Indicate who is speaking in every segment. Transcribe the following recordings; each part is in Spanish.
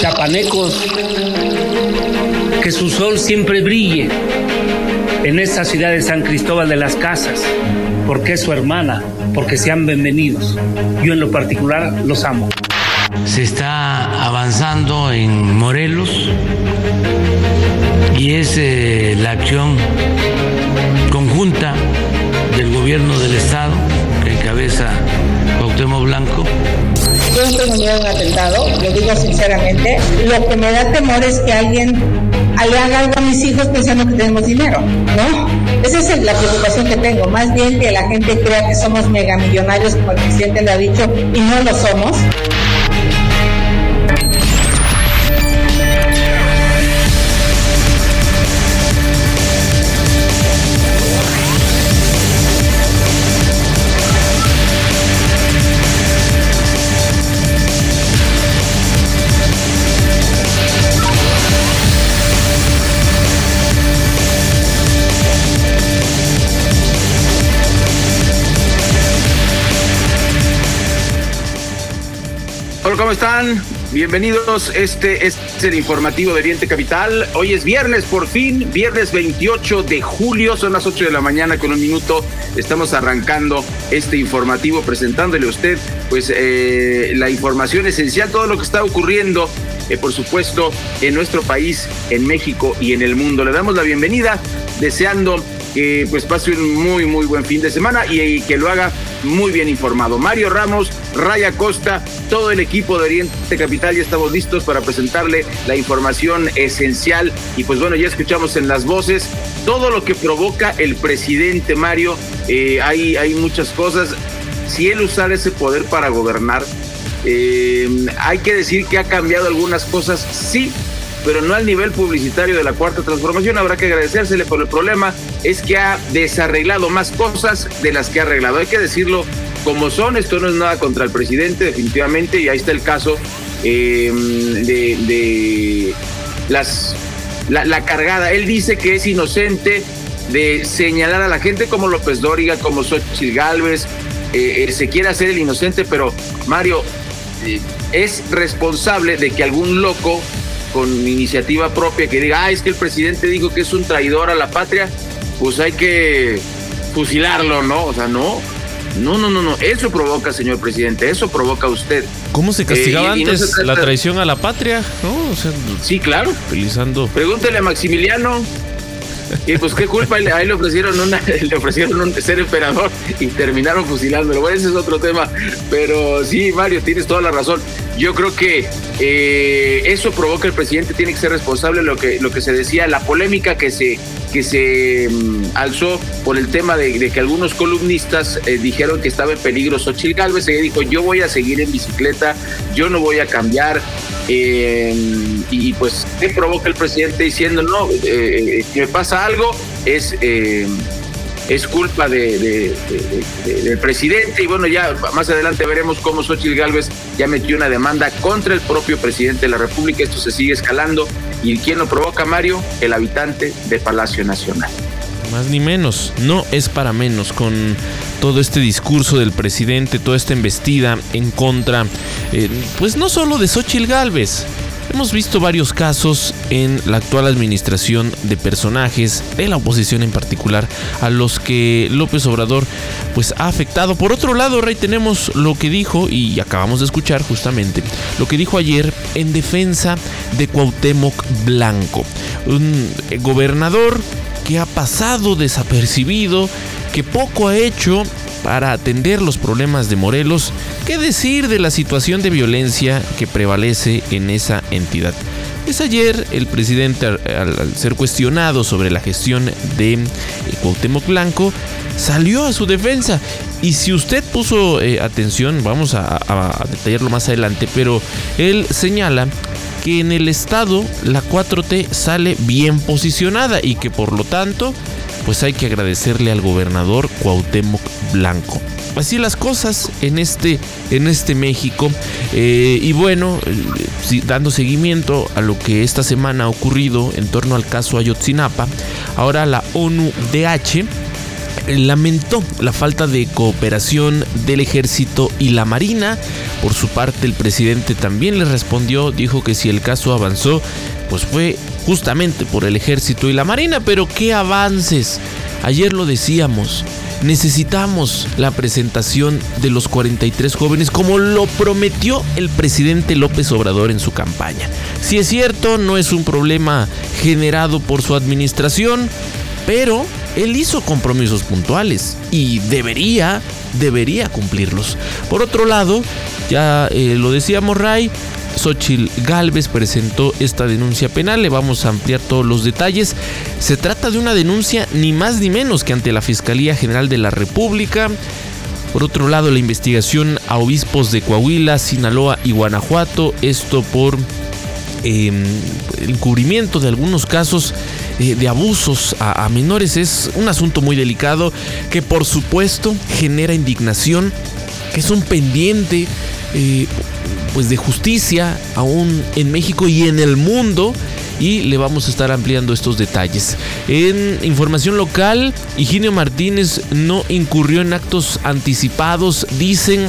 Speaker 1: chapanecos, que su sol siempre brille en esta ciudad de San Cristóbal de las Casas, porque es su hermana, porque sean bienvenidos. Yo en lo particular los amo.
Speaker 2: Se está avanzando en Morelos y es eh, la acción conjunta del gobierno del Estado que encabeza Cuauhtémoc Blanco.
Speaker 3: Yo tengo miedo a un atentado, lo digo sinceramente. Lo que me da temor es que alguien le haga algo a mis hijos pensando que tenemos dinero, ¿no? Esa es la preocupación que tengo. Más bien que la gente crea que somos megamillonarios, como el presidente le ha dicho, y no lo somos.
Speaker 4: ¿Cómo están? Bienvenidos. Este es el informativo de Oriente Capital. Hoy es viernes, por fin, viernes 28 de julio. Son las 8 de la mañana con un minuto. Estamos arrancando este informativo presentándole a usted, pues, eh, la información esencial, todo lo que está ocurriendo, eh, por supuesto, en nuestro país, en México y en el mundo. Le damos la bienvenida, deseando que pues pase un muy, muy buen fin de semana y, que lo haga muy bien informado. Mario Ramos, Raya Costa, todo el equipo de Oriente Capital ya estamos listos para presentarle la información esencial y pues bueno, ya escuchamos en las voces todo lo que provoca el presidente Mario. Eh, hay, hay muchas cosas. Si él usara ese poder para gobernar, eh, hay que decir que ha cambiado algunas cosas, sí, pero no al nivel publicitario de la cuarta transformación. Habrá que agradecérsele, por el problema es que ha desarreglado más cosas de las que ha arreglado. Hay que decirlo como son. Esto no es nada contra el presidente, definitivamente, y ahí está el caso eh, de, las la, cargada. Él dice que es inocente de señalar a la gente como López Dóriga, como Xochitl Galvez. Eh, se quiere hacer el inocente, pero Mario eh, es responsable de que algún loco con iniciativa propia que diga, ah, es que el presidente dijo que es un traidor a la patria, pues hay que fusilarlo, ¿no? O sea, no. No, no, no, no. Eso provoca, señor presidente. Eso provoca usted.
Speaker 5: ¿Cómo se castigaba eh, antes y no se la traición a la patria? ¿No? O sea,
Speaker 4: sí, claro.
Speaker 5: Utilizando.
Speaker 4: Pregúntele a Maximiliano. Y pues qué culpa, a él le ofrecieron una, le ofrecieron un, ser emperador y terminaron fusilándolo. Bueno, ese es otro tema. Pero sí, Mario, tienes toda la razón. Yo creo que eh, eso provoca el presidente, tiene que ser responsable lo que, lo que se decía, la polémica que se, que se um, alzó por el tema de, que algunos columnistas eh, dijeron que estaba en peligro Xochitl Galvez. Ella dijo, yo voy a seguir en bicicleta, yo no voy a cambiar. Eh, y pues, ¿qué provoca el presidente diciendo, no, eh, si me pasa algo, es, eh, es culpa de, del presidente? Y bueno, ya más adelante veremos cómo Xochitl Galvez ya metió una demanda contra el propio presidente de la República. Esto se sigue escalando. ¿Y quién lo provoca, Mario? El habitante de Palacio Nacional
Speaker 5: más ni menos, no es para menos con todo este discurso del presidente, toda esta embestida en contra, eh, pues no solo de Xochitl Galvez. Hemos visto varios casos en la actual administración de personajes de la oposición en particular a los que López Obrador pues ha afectado. Por otro lado, Rey, tenemos lo que dijo y acabamos de escuchar justamente lo que dijo ayer en defensa de Cuauhtémoc Blanco, un gobernador que ha pasado desapercibido, que poco ha hecho para atender los problemas de Morelos, qué decir de la situación de violencia que prevalece en esa entidad. Es ayer el presidente, al, ser cuestionado sobre la gestión de Cuauhtémoc Blanco, salió a su defensa. Y si usted puso eh, atención, vamos a detallarlo más adelante, pero él señala que en el estado la 4T sale bien posicionada y que por lo tanto pues hay que agradecerle al gobernador Cuauhtémoc Blanco. Así las cosas en este, en este México. Eh, y bueno, eh, dando seguimiento a lo que esta semana ha ocurrido en torno al caso Ayotzinapa, ahora la ONU-DH lamentó la falta de cooperación del ejército y la marina. Por su parte, el presidente también le respondió, dijo que si el caso avanzó, pues fue justamente por el ejército y la marina, pero qué avances. Ayer lo decíamos, necesitamos la presentación de los 43 jóvenes como lo prometió el presidente López Obrador en su campaña. Si es cierto, no es un problema generado por su administración, pero él hizo compromisos puntuales y debería, debería cumplirlos. Por otro lado, ya eh, lo decíamos Ray, Xochil Galvez presentó esta denuncia penal. Le vamos a ampliar todos los detalles. Se trata de una denuncia ni más ni menos que ante la Fiscalía General de la República. Por otro lado, la investigación a obispos de Coahuila, Sinaloa y Guanajuato. Esto por em, el encubrimiento de algunos casos eh, de abusos a, menores. Es un asunto muy delicado que por supuesto genera indignación, que es un pendiente. Eh, pues de justicia aún en México y en el mundo y le vamos a estar ampliando estos detalles. En información local, Higinio Martínez no incurrió en actos anticipados, dicen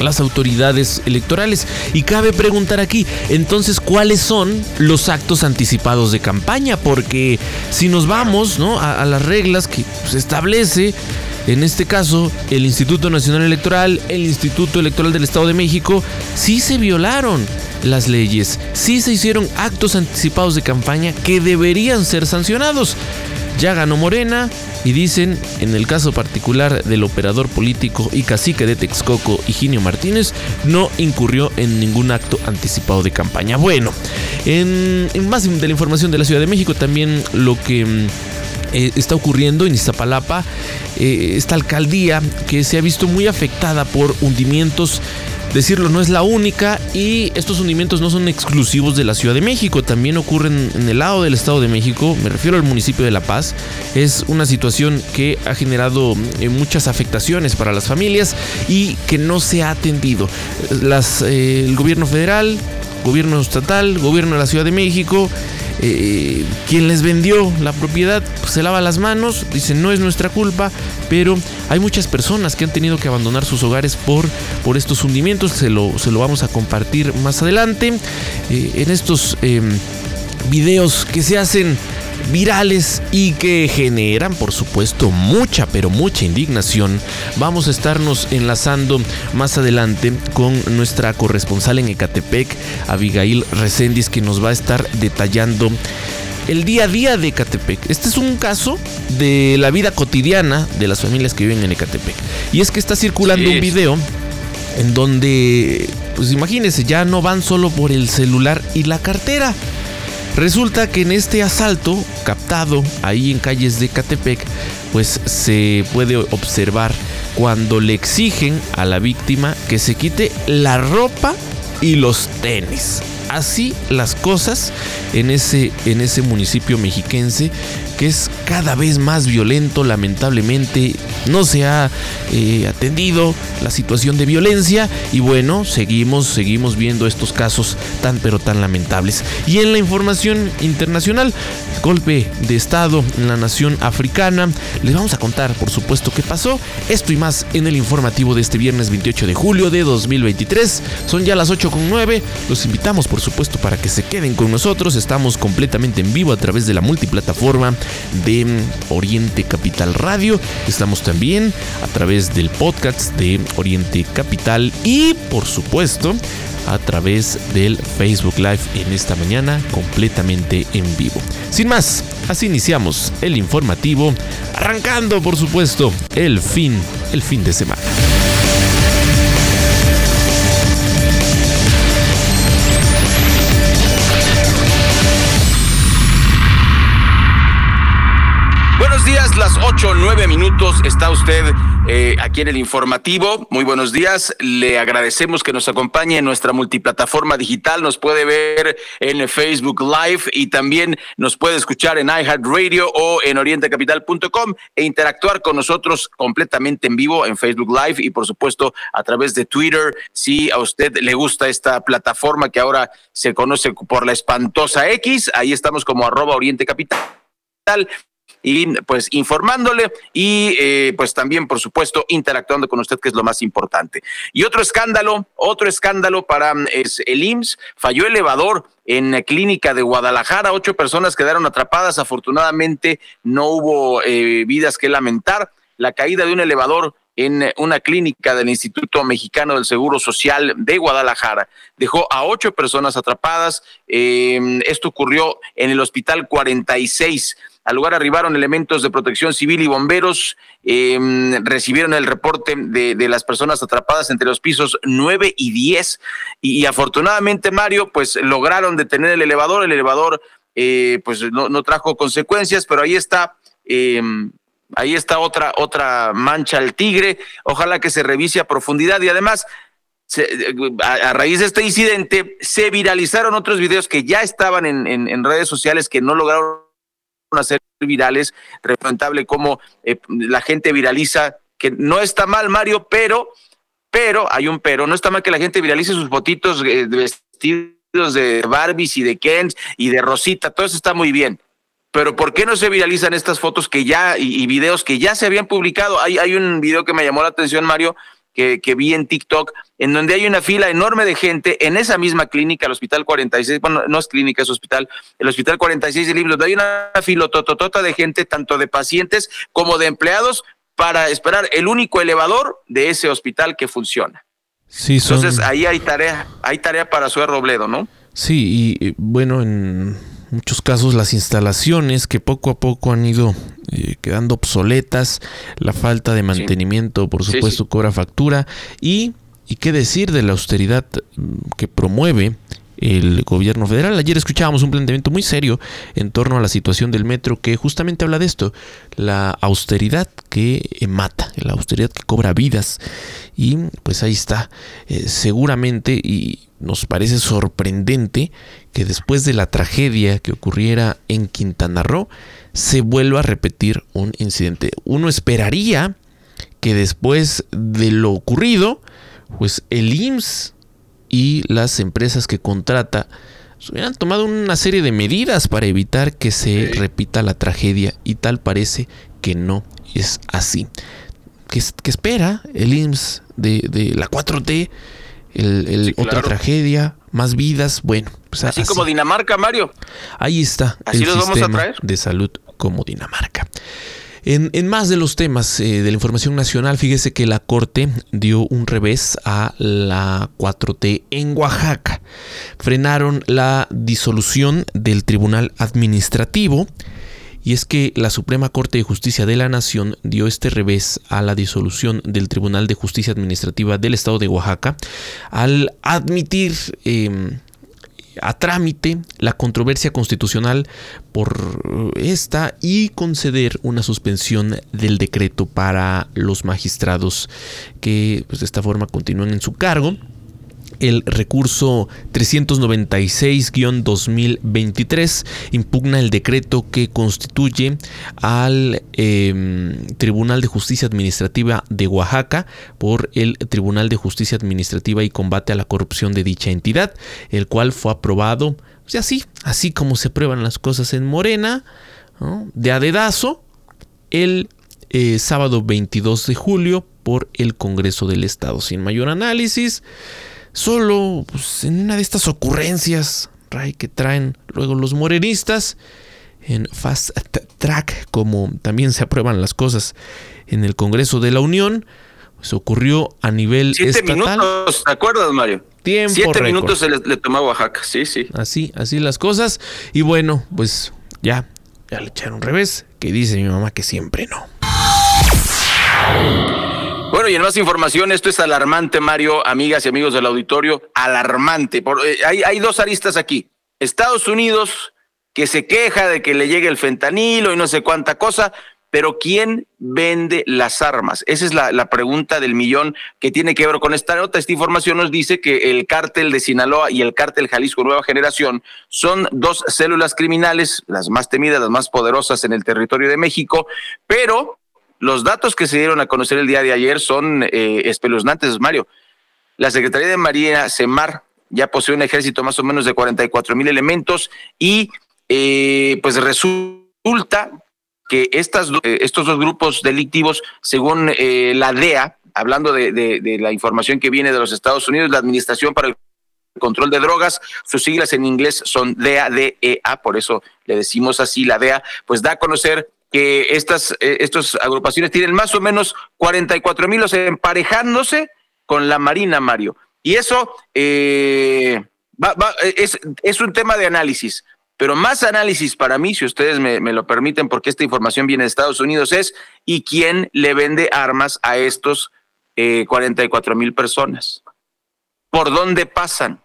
Speaker 5: las autoridades electorales. Y cabe preguntar aquí, entonces, ¿cuáles son los actos anticipados de campaña? Porque si nos vamos ¿no? a, las reglas que se establece, en este caso, el Instituto Nacional Electoral, el Instituto Electoral del Estado de México, sí se violaron las leyes, sí se hicieron actos anticipados de campaña que deberían ser sancionados. Ya ganó Morena y dicen, en el caso particular del operador político y cacique de Texcoco, Higinio Martínez, no incurrió en ningún acto anticipado de campaña. Bueno, en, más de la información de la Ciudad de México, también lo que mm, eh, está ocurriendo en Iztapalapa, eh, esta alcaldía que se ha visto muy afectada por hundimientos decirlo, no es la única y estos hundimientos no son exclusivos de la Ciudad de México, también ocurren en el lado del Estado de México, me refiero al municipio de La Paz, es una situación que ha generado eh, muchas afectaciones para las familias y que no se ha atendido. Las, el gobierno federal, gobierno estatal, gobierno de la Ciudad de México, eh, quien les vendió la propiedad pues, se lava las manos, dice no es nuestra culpa, pero hay muchas personas que han tenido que abandonar sus hogares por, por estos hundimientos, se lo, se lo vamos a compartir más adelante. Eh, en estos em, videos que se hacen virales y que generan, por supuesto, mucha, pero mucha indignación. Vamos a estarnos enlazando más adelante con nuestra corresponsal en Ecatepec, Abigail Recendis, que nos va a estar detallando el día a día de Ecatepec. Este es un caso de la vida cotidiana de las familias que viven en Ecatepec. Y es que está circulando un video en donde, pues imagínense, ya no van solo por el celular y la cartera Resulta que en este asalto captado ahí en calles de Catepec, pues se puede observar cuando le exigen a la víctima que se quite la ropa y los tenis. Así las cosas en ese, en ese municipio mexiquense que es cada vez más violento, lamentablemente no se ha eh, atendido la situación de violencia. Y bueno, seguimos, seguimos viendo estos casos tan pero tan lamentables. Y en la información internacional, golpe de Estado en la nación africana, les vamos a contar por supuesto qué pasó, esto y más en el informativo de este viernes 28 de julio de 2023, son ya las 8 con 9, los invitamos por supuesto para que se queden con nosotros, estamos completamente en vivo a través de la multiplataforma de Oriente Capital Radio. Estamos también a través del podcast de Oriente Capital y por supuesto a través del Facebook Live en esta mañana completamente en vivo. Sin más, así iniciamos el informativo, arrancando por supuesto el fin, el fin de semana.
Speaker 4: Las 8 9 minutos. Está usted eh, aquí en el informativo. Muy buenos días. Le agradecemos que nos acompañe en nuestra multiplataforma digital. Nos puede ver en Facebook Live y también nos puede escuchar en iHeartRadio o en orientecapital.com e interactuar con nosotros completamente en vivo en Facebook Live y por supuesto a través de Twitter. Si a usted le gusta esta plataforma que ahora se conoce por la espantosa X, ahí estamos como arroba Oriente Capital y pues informándole y eh, pues también, por supuesto, interactuando con usted, que es lo más importante. Y otro escándalo, otro escándalo para es el IMSS, falló elevador en la clínica de Guadalajara, ocho personas quedaron atrapadas, afortunadamente no hubo eh, vidas que lamentar. La caída de un elevador en una clínica del Instituto Mexicano del Seguro Social de Guadalajara. Dejó a ocho personas atrapadas. Eh, esto ocurrió en el Hospital 46. Al lugar arribaron elementos de protección civil y bomberos. Eh, recibieron el reporte de, las personas atrapadas entre los pisos 9 y 10. Y, afortunadamente, Mario, pues lograron detener el elevador. El elevador, eh, pues no, no, trajo consecuencias, pero ahí está. Ahí está otra, otra mancha al tigre. Ojalá que se revise a profundidad y además, a, raíz de este incidente, se viralizaron otros videos que ya estaban en, redes sociales que no lograron hacer virales. Representable como eh, la gente viraliza, que no está mal, Mario, pero, pero, hay un pero, no está mal que la gente viralice sus fotitos eh, vestidos de Barbies y de Kens y de Rosita, todo eso está muy bien pero ¿por qué no se viralizan estas fotos que ya y, videos que ya se habían publicado? Hay, hay un video que me llamó la atención, Mario, que, que, vi en TikTok, en donde hay una fila enorme de gente en esa misma clínica, el Hospital 46, bueno, no es clínica, es hospital, el Hospital 46 de Libros, donde hay una fila tototota de gente, tanto de pacientes como de empleados, para esperar el único elevador de ese hospital que funciona. Sí, Entonces ahí hay tarea, hay tarea para su Robledo, ¿no?
Speaker 5: Sí, y bueno, en muchos casos las instalaciones que poco a poco han ido eh, quedando obsoletas, la falta de mantenimiento por supuesto cobra factura y, y qué decir de la austeridad mm, que promueve el gobierno federal. Ayer escuchábamos un planteamiento muy serio en torno a la situación del metro que justamente habla de esto, la austeridad que mata, la austeridad que cobra vidas. Y pues ahí está, eh, seguramente, y nos parece sorprendente que después de la tragedia que ocurriera en Quintana Roo, se vuelva a repetir un incidente. Uno esperaría que después de lo ocurrido, pues el IMSS y las empresas que contrata hubieran tomado una serie de medidas para evitar que se repita la tragedia y tal parece que no es así. ¿Qué, espera el IMSS de, la 4T? El, otra tragedia, más vidas, bueno.
Speaker 4: Pues así, como Dinamarca, Mario.
Speaker 5: Ahí está. Así el vamos a traer. De salud como Dinamarca. En, más de los temas eh, de la información nacional, fíjese que la Corte dio un revés a la 4T en Oaxaca. Frenaron la disolución del Tribunal Administrativo. Y es que la Suprema Corte de Justicia de la Nación dio este revés a la disolución del Tribunal de Justicia Administrativa del Estado de Oaxaca al admitir em, a trámite la controversia constitucional por esta y conceder una suspensión del decreto para los magistrados que pues, de esta forma continúan en su cargo el recurso 396-2023 impugna el decreto que constituye al em, Tribunal de Justicia Administrativa de Oaxaca por el Tribunal de Justicia Administrativa y Combate a la Corrupción de dicha entidad, el cual fue aprobado, o sea, así, así como se prueban las cosas en Morena, de adedazo, el eh, sábado 22 de julio por el Congreso del Estado. Sin mayor análisis, solo pues, en una de estas ocurrencias Ray, que traen luego los morenistas en fast track, como también se aprueban las cosas en el Congreso de la Unión, pues ocurrió a nivel
Speaker 4: Siete minutos, ¿te acuerdas, Mario? Tiempo Siete minutos se le, tomó a Oaxaca, sí, sí.
Speaker 5: Así, así las cosas. Y bueno, pues ya, ya le echaron revés, que dice mi mamá que siempre no.
Speaker 4: Bueno, y en más información, esto es alarmante, Mario, amigas y amigos del auditorio, alarmante. Eh, hay, hay dos aristas aquí. Estados Unidos, que se queja de que le llegue el fentanilo y no sé cuánta cosa, pero ¿quién vende las armas? Esa es la, la, pregunta del millón que tiene que ver con esta nota. Esta información nos dice que el cártel de Sinaloa y el cártel Jalisco Nueva Generación son dos células criminales, las más temidas, las más poderosas en el territorio de México, pero los datos que se dieron a conocer el día de ayer son eh, espeluznantes, Mario. La Secretaría de Marina, CEMAR, ya posee un ejército más o menos de 44 mil elementos y eh, pues resulta que estas, eh, estos dos grupos delictivos, según eh, la DEA, hablando de, de, la información que viene de los Estados Unidos, la Administración para el Control de Drogas, sus siglas en inglés son DEA, DEA, por eso le decimos así, la DEA, pues da a conocer que estas, eh, estas agrupaciones tienen más o menos 44 mil, o sea, emparejándose con la Marina, Mario. Y eso eh, es, es un tema de análisis. Pero más análisis para mí, si ustedes me, lo permiten, porque esta información viene de Estados Unidos, es ¿y quién le vende armas a estos eh, 44 mil personas? ¿Por dónde pasan?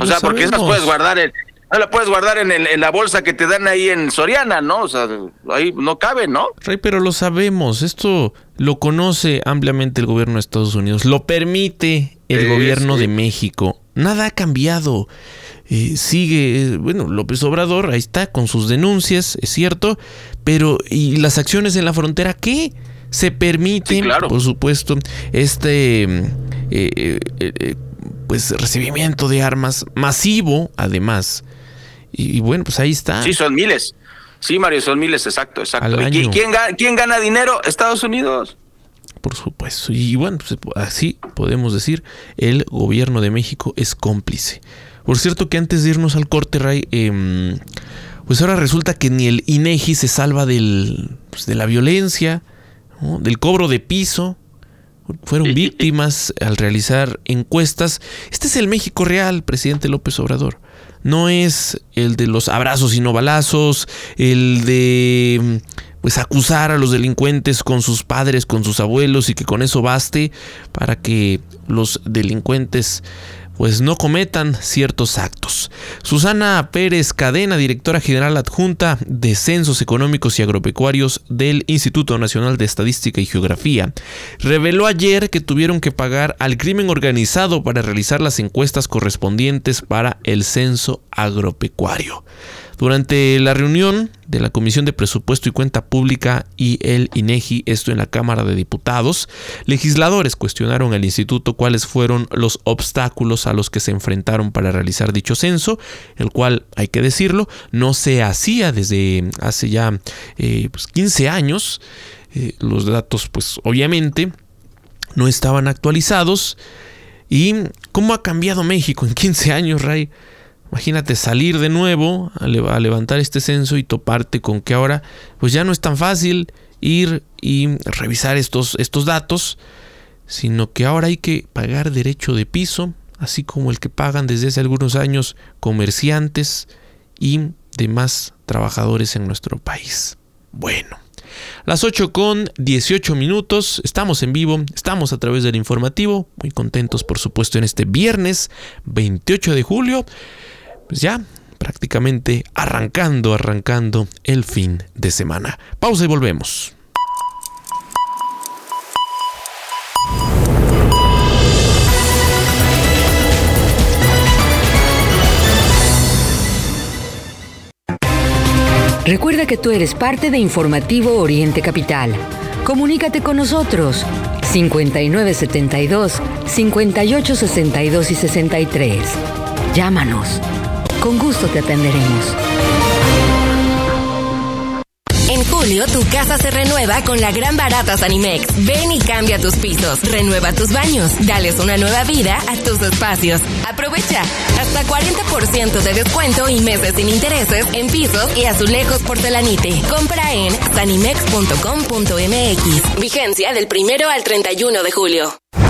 Speaker 4: O sea, porque esas puedes guardar en, no la puedes guardar en, en, la bolsa que te dan ahí en Soriana, ¿no? O sea, ahí no cabe, ¿no?
Speaker 5: Rey, pero lo sabemos. Esto lo conoce ampliamente el gobierno de Estados Unidos. Lo permite el gobierno de México. Nada ha cambiado. Eh, sigue, eh, bueno, López Obrador, ahí está, con sus denuncias, es cierto, pero ¿y las acciones en la frontera qué? Se permite, por supuesto, este eh, pues recibimiento de armas masivo, además. Y, bueno, pues ahí está.
Speaker 4: Sí, son miles. Sí, Mario, son miles, exacto, exacto. ¿Y quién, quién gana dinero? Estados Unidos
Speaker 5: por supuesto. Y bueno, pues así podemos decir, el gobierno de México es cómplice. Por cierto que antes de irnos al corte, Ray, em, pues ahora resulta que ni el INEGI se salva del, pues, de la violencia, del cobro de piso. Fueron víctimas al realizar encuestas. Este es el México real, presidente López Obrador. No es el de los abrazos y no balazos, el de pues acusar a los delincuentes con sus padres, con sus abuelos y que con eso baste para que los delincuentes pues no cometan ciertos actos. Susana Pérez Cadena, directora general adjunta de Censos Económicos y Agropecuarios del Instituto Nacional de Estadística y Geografía, reveló ayer que tuvieron que pagar al crimen organizado para realizar las encuestas correspondientes para el censo agropecuario. Durante la reunión de la Comisión de Presupuesto y Cuenta Pública y el INEGI, esto en la Cámara de Diputados, legisladores cuestionaron al instituto cuáles fueron los obstáculos a los que se enfrentaron para realizar dicho censo, el cual, hay que decirlo, no se hacía desde hace ya 15 eh, pues, años. Eh, los datos, pues obviamente, no estaban actualizados. ¿Y cómo ha cambiado México en 15 años, Ray? Imagínate salir de nuevo a, levantar este censo y toparte con que ahora pues ya no es tan fácil ir y revisar estos, estos datos, sino que ahora hay que pagar derecho de piso, así como el que pagan desde hace algunos años comerciantes y demás trabajadores en nuestro país. Bueno, las 8 con 18 minutos, estamos en vivo, estamos a través del informativo, muy contentos por supuesto en este viernes 28 de julio pues ya prácticamente arrancando, arrancando el fin de semana. Pausa y volvemos.
Speaker 6: Recuerda que tú eres parte de Informativo Oriente Capital. Comunícate con nosotros 5972 5862 y 63. Llámanos con gusto te atenderemos.
Speaker 7: En julio, tu casa se renueva con la gran barata Sanimex. Ven y cambia tus pisos, renueva tus baños, dales una nueva vida a tus espacios. Aprovecha hasta 40% de descuento y meses sin intereses en pisos y azulejos porcelanite. Compra en sanimex.com.mx. Vigencia del primero al 31 de julio.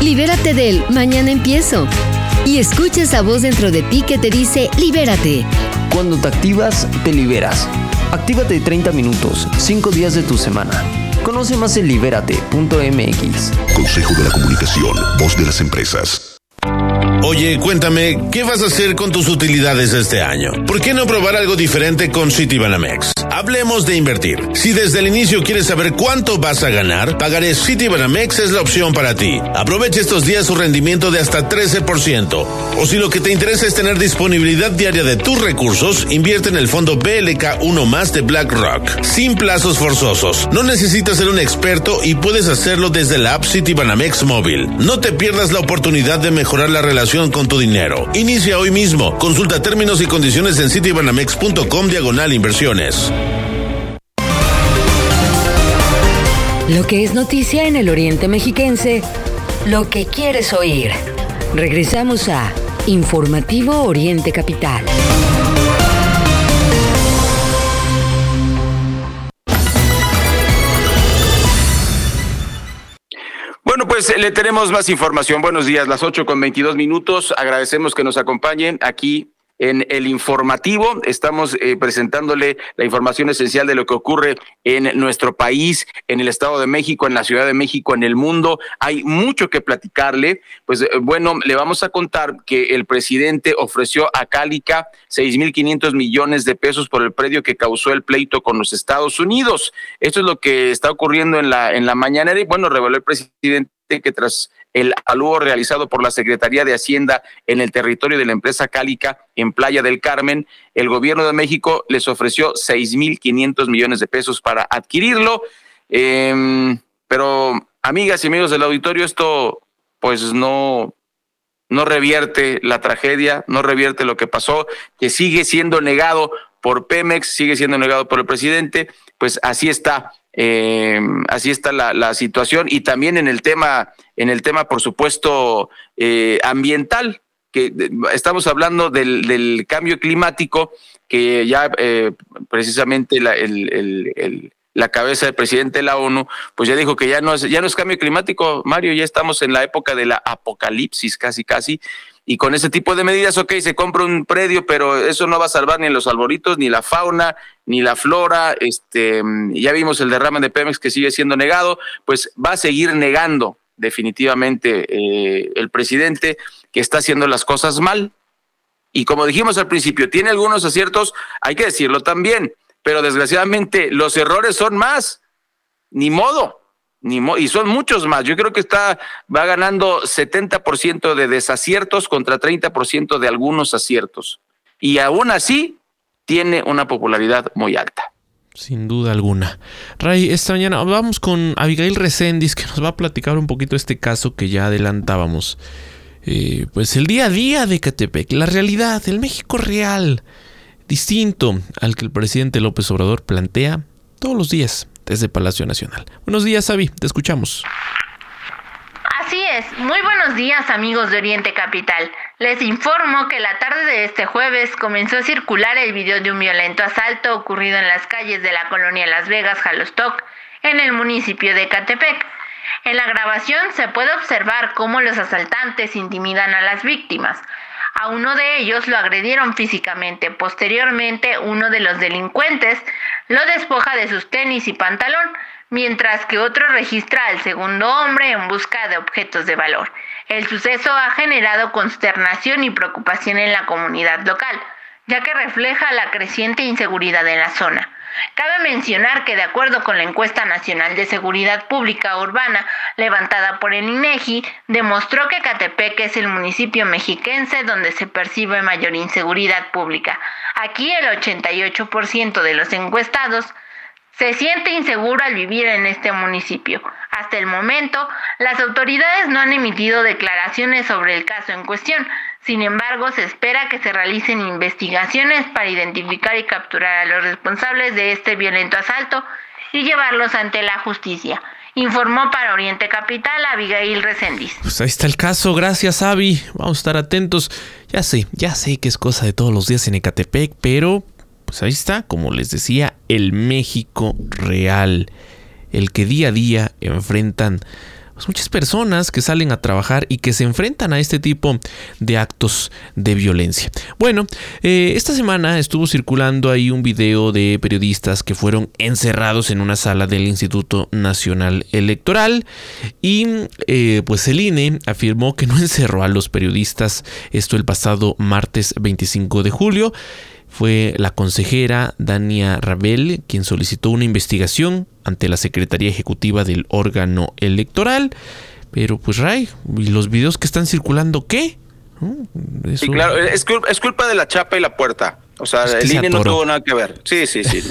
Speaker 6: Libérate del mañana empiezo. Y escucha esa voz dentro de ti que te dice libérate.
Speaker 8: Cuando te activas, te liberas. Actívate 30 minutos, 5 días de tu semana. Conoce más en libérate.mx.
Speaker 9: Consejo de la Comunicación, voz de las empresas.
Speaker 10: Oye, cuéntame, ¿qué vas a hacer con tus utilidades este año? ¿Por qué no probar algo diferente con Citibanamex? Hablemos de invertir. Si desde el inicio quieres saber cuánto vas a ganar, Pagaré Citibanamex es la opción para ti. Aprovecha estos días su rendimiento de hasta 13%. O si lo que te interesa es tener disponibilidad diaria de tus recursos, invierte en el fondo BLK 1 más de BlackRock. Sin plazos forzosos. No necesitas ser un experto y puedes hacerlo desde la app Citibanamex móvil. No te pierdas la oportunidad de mejorar la relación con tu dinero. Inicia hoy mismo. Consulta términos y condiciones en citibanamex.com diagonal inversiones.
Speaker 6: Lo que es noticia en el Oriente Mexiquense, lo que quieres oír. Regresamos a Informativo Oriente Capital.
Speaker 4: Pues le tenemos más información. Buenos días, las 8 con 22 minutos. Agradecemos que nos acompañen aquí en el informativo. Estamos eh, presentándole la información esencial de lo que ocurre en nuestro país, en el Estado de México, en la Ciudad de México, en el mundo. Hay mucho que platicarle. Pues eh, bueno, le vamos a contar que el presidente ofreció a Cálica 6.500 millones de pesos por el predio que causó el pleito con los Estados Unidos. Esto es lo que está ocurriendo en la, en la mañanera y bueno, reveló el presidente que tras el alúo realizado por la Secretaría de Hacienda en el territorio de la empresa Cálica en Playa del Carmen, el gobierno de México les ofreció 6.500 millones de pesos para adquirirlo. Em, pero, amigas y amigos del auditorio, esto pues no, no revierte la tragedia, no revierte lo que pasó, que sigue siendo negado por Pemex, sigue siendo negado por el presidente, pues así está eh, así está la, situación y también en el tema, en el tema, por supuesto, eh, ambiental, que estamos hablando del, cambio climático, que ya eh, precisamente la, la cabeza del presidente de la ONU, pues ya dijo que ya no es, ya no es cambio climático, Mario, ya estamos en la época de la apocalipsis, casi, casi, y con ese tipo de medidas, ok, se compra un predio, pero eso no va a salvar ni los arboritos, ni la fauna, ni la flora. Este, ya vimos el derrame de Pemex que sigue siendo negado, pues va a seguir negando definitivamente eh, el presidente que está haciendo las cosas mal. Y como dijimos al principio, tiene algunos aciertos, hay que decirlo también, pero desgraciadamente los errores son más. Ni modo y son muchos más. Yo creo que está va ganando 70% de desaciertos contra 30% de algunos aciertos. Y aún así tiene una popularidad muy alta.
Speaker 5: Sin duda alguna. Ray, esta mañana vamos con Abigail Reséndiz que nos va a platicar un poquito este caso que ya adelantábamos. Eh, pues el día a día de Catepec, la realidad, el México real, distinto al que el presidente López Obrador plantea todos los días desde Palacio Nacional. Buenos días, Avi, te escuchamos.
Speaker 11: Así es, muy buenos días amigos de Oriente Capital. Les informo que la tarde de este jueves comenzó a circular el video de un violento asalto ocurrido en las calles de la colonia Las Vegas, Jalostoc, en el municipio de Catepec. En la grabación se puede observar cómo los asaltantes intimidan a las víctimas. A uno de ellos lo agredieron físicamente. Posteriormente, uno de los delincuentes lo despoja de sus tenis y pantalón, mientras que otro registra al segundo hombre en busca de objetos de valor. El suceso ha generado consternación y preocupación en la comunidad local, ya que refleja la creciente inseguridad en la zona. Cabe mencionar que de acuerdo con la encuesta nacional de seguridad pública urbana levantada por el INEGI, demostró que Catepec es el municipio mexiquense donde se percibe mayor inseguridad pública. Aquí el 88% de los encuestados se siente inseguro al vivir en este municipio. Hasta el momento, las autoridades no han emitido declaraciones sobre el caso en cuestión. Sin embargo, se espera que se realicen investigaciones para identificar y capturar a los responsables de este violento asalto y llevarlos ante la justicia. Informó para Oriente Capital Abigail Resendiz.
Speaker 5: Pues ahí está el caso, gracias Avi. Vamos a estar atentos. Ya sé, ya sé que es cosa de todos los días en Ecatepec, pero pues ahí está, como les decía, el México real, el que día a día enfrentan pues, muchas personas que salen a trabajar y que se enfrentan a este tipo de actos de violencia. Bueno, eh, esta semana estuvo circulando ahí un video de periodistas que fueron encerrados en una sala del Instituto Nacional Electoral y eh, pues el INE afirmó que no encerró a los periodistas esto el pasado martes 25 de julio. Fue la consejera Dania Rabel quien solicitó una investigación ante la Secretaría Ejecutiva del órgano electoral. Pero pues Ray, ¿y los videos que están circulando qué?
Speaker 4: Sí, claro, es, culpa de la chapa y la puerta. O sea, el INE no tuvo nada que ver. Sí, sí, sí.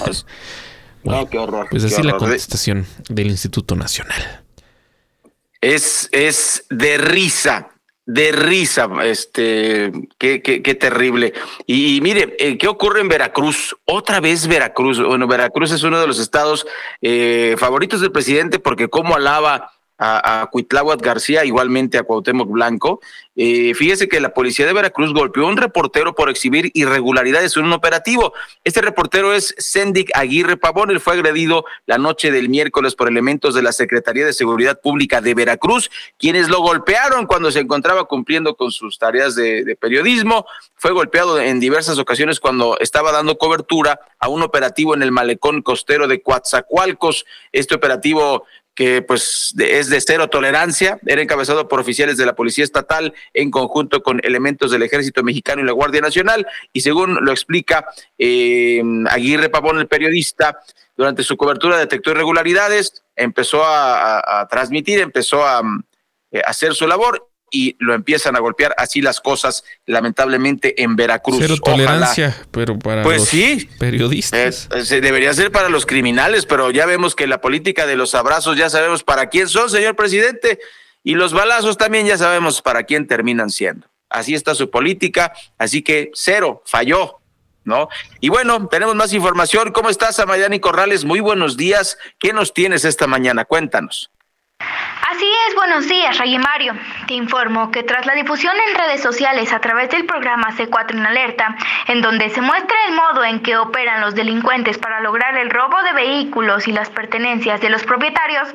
Speaker 4: No, qué horror.
Speaker 5: Pues así la contestación del Instituto Nacional.
Speaker 4: Es, es de risa de risa, este, qué, qué, qué terrible. Y, mire, eh, ¿qué ocurre en Veracruz? Otra vez Veracruz. Bueno, Veracruz es uno de los estados eh, favoritos del presidente porque como alaba a, a García, igualmente a Cuauhtémoc Blanco. Eh, fíjese que la policía de Veracruz golpeó a un reportero por exhibir irregularidades en un operativo. Este reportero es Sendic Aguirre Pavón. Él fue agredido la noche del miércoles por elementos de la Secretaría de Seguridad Pública de Veracruz, quienes lo golpearon cuando se encontraba cumpliendo con sus tareas de, de periodismo. Fue golpeado en diversas ocasiones cuando estaba dando cobertura a un operativo en el malecón costero de Coatzacoalcos. Este operativo que pues es de cero tolerancia, era encabezado por oficiales de la Policía Estatal en conjunto con elementos del Ejército Mexicano y la Guardia Nacional, y según lo explica eh, Aguirre Pavón, el periodista, durante su cobertura detectó irregularidades, empezó a, transmitir, empezó a, eh, hacer su labor y lo empiezan a golpear así las cosas lamentablemente en Veracruz.
Speaker 5: Cero tolerancia, pero para
Speaker 4: pues
Speaker 5: los
Speaker 4: sí,
Speaker 5: periodistas.
Speaker 4: debería ser para los criminales, pero ya vemos que la política de los abrazos ya sabemos para quién son, señor presidente, y los balazos también ya sabemos para quién terminan siendo. Así está su política, así que cero, falló. ¿No? Y bueno, tenemos más información. ¿Cómo estás, Amayani Corrales? Muy buenos días. ¿Qué nos tienes esta mañana? Cuéntanos.
Speaker 12: Así es, buenos días, Ray Mario. Te informo que tras la difusión en redes sociales a través del programa C4 en Alerta, en donde se muestra el modo en que operan los delincuentes para lograr el robo de vehículos y las pertenencias de los propietarios,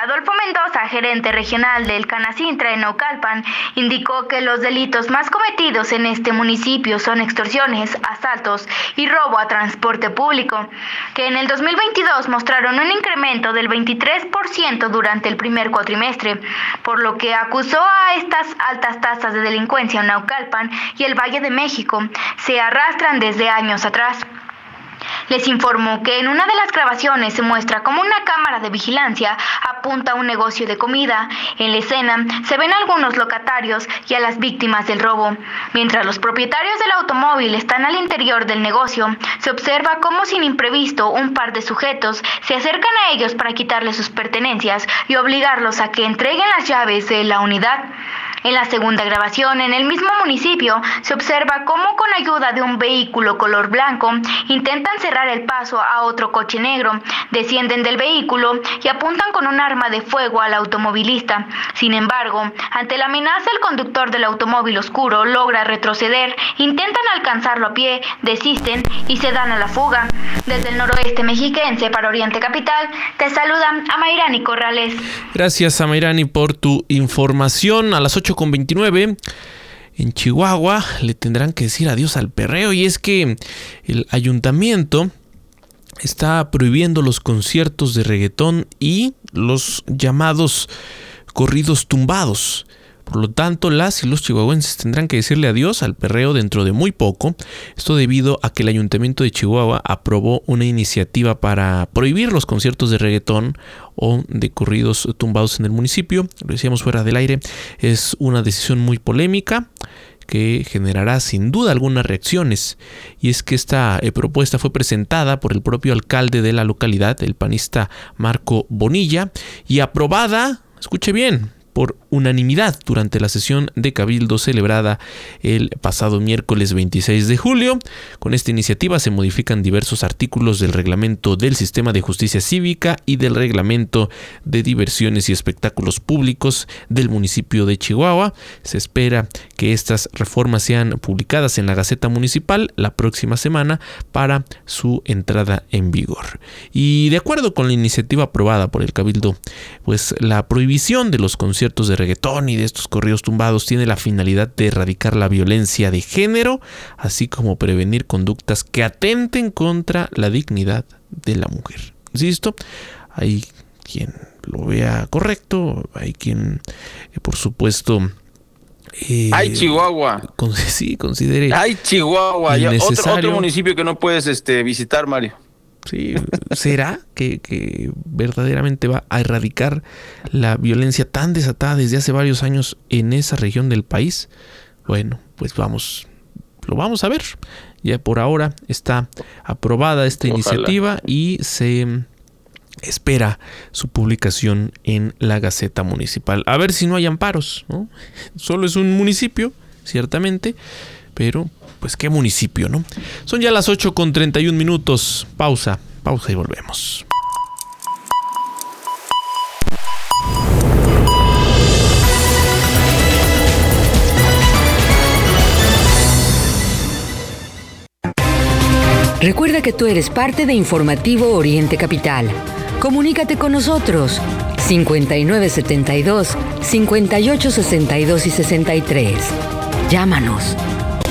Speaker 12: Adolfo Mendoza, gerente regional del Canacintra en Naucalpan, indicó que los delitos más cometidos en este municipio son extorsiones, asaltos y robo a transporte público, que en el 2022 mostraron un incremento del 23% durante el primer cuatrimestre, por lo que acusó a estas altas tasas de delincuencia en Naucalpan y el Valle de México se arrastran desde años atrás. Les informo que en una de las grabaciones se muestra cómo una cámara de vigilancia apunta a un negocio de comida. En la escena se ven algunos locatarios y a las víctimas del robo. Mientras los propietarios del automóvil están al interior del negocio, se observa cómo sin imprevisto un par de sujetos se acercan a ellos para quitarles sus pertenencias y obligarlos a que entreguen las llaves de la unidad. En la segunda grabación, en el mismo municipio, se observa cómo con ayuda de un vehículo color blanco intentan cerrar el paso a otro coche negro, descienden del vehículo y apuntan con un arma de fuego al automovilista. Sin embargo, ante la amenaza, el conductor del automóvil oscuro logra retroceder, intentan alcanzarlo a pie, desisten y se dan a la fuga. Desde el noroeste mexiquense para Oriente Capital, te saluda Amairani Corrales.
Speaker 5: Gracias, Amairani, por tu información. A las 8 con 29 en Chihuahua le tendrán que decir adiós al perreo y es que el ayuntamiento está prohibiendo los conciertos de reggaetón y los llamados corridos tumbados. Por lo tanto, las y los chihuahuenses tendrán que decirle adiós al perreo dentro de muy poco. Esto debido a que el ayuntamiento de Chihuahua aprobó una iniciativa para prohibir los conciertos de reggaetón o de corridos tumbados en el municipio. Lo decíamos fuera del aire. Es una decisión muy polémica que generará sin duda algunas reacciones. Y es que esta eh, propuesta fue presentada por el propio alcalde de la localidad, el panista Marco Bonilla, y aprobada, escuche bien, por unanimidad durante la sesión de Cabildo celebrada el pasado miércoles 26 de julio. Con esta iniciativa se modifican diversos artículos del reglamento del sistema de justicia cívica y del reglamento de diversiones y espectáculos públicos del municipio de Chihuahua. Se espera que estas reformas sean publicadas en la Gaceta Municipal la próxima semana para su entrada en vigor. Y de acuerdo con la iniciativa aprobada por el Cabildo, pues la prohibición de los conciertos de reggaetón y de estos corridos tumbados tiene la finalidad de erradicar la violencia de género, así como prevenir conductas que atenten contra la dignidad de la mujer. Insisto, hay quien lo vea correcto, hay quien, eh, por supuesto,
Speaker 4: eh, Hay Chihuahua.
Speaker 5: sí, considere.
Speaker 4: Hay Chihuahua. Otro, otro, municipio que no puedes este, visitar, Mario.
Speaker 5: Sí, ¿Será que, verdaderamente va a erradicar la violencia tan desatada desde hace varios años en esa región del país? Bueno, pues vamos, lo vamos a ver. Ya por ahora está aprobada esta iniciativa y se espera su publicación en la Gaceta Municipal. A ver si no hay amparos, ¿no? Solo es un municipio, ciertamente, pero pues qué municipio, ¿no? Son ya las 8 con 31 minutos. Pausa, pausa y volvemos.
Speaker 6: Recuerda que tú eres parte de Informativo Oriente Capital. Comunícate con nosotros 5972 5862 y 63. Llámanos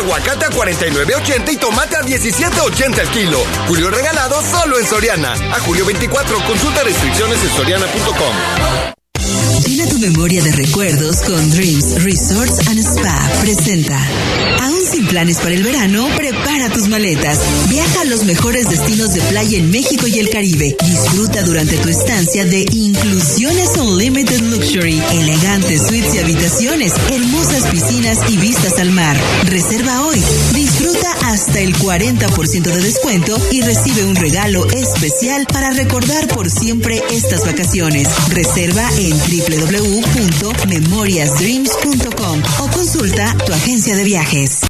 Speaker 13: aguacate a 49.80 y tomate a 17.80 el kilo. Julio regalado solo en Soriana. A julio 24, consulta restricciones en soriana.com.
Speaker 14: Memoria de recuerdos con Dreams Resorts and Spa. Presenta. Aún sin planes para el verano, prepara tus maletas. Viaja a los mejores destinos de playa en México y el Caribe. Disfruta durante tu estancia de Inclusiones Unlimited Luxury, elegantes suites y habitaciones, hermosas piscinas y vistas al mar. Reserva hoy. Hasta el 40% de descuento y recibe un regalo especial para recordar por siempre estas vacaciones. Reserva en www.memoriasdreams.com o consulta tu agencia de viajes.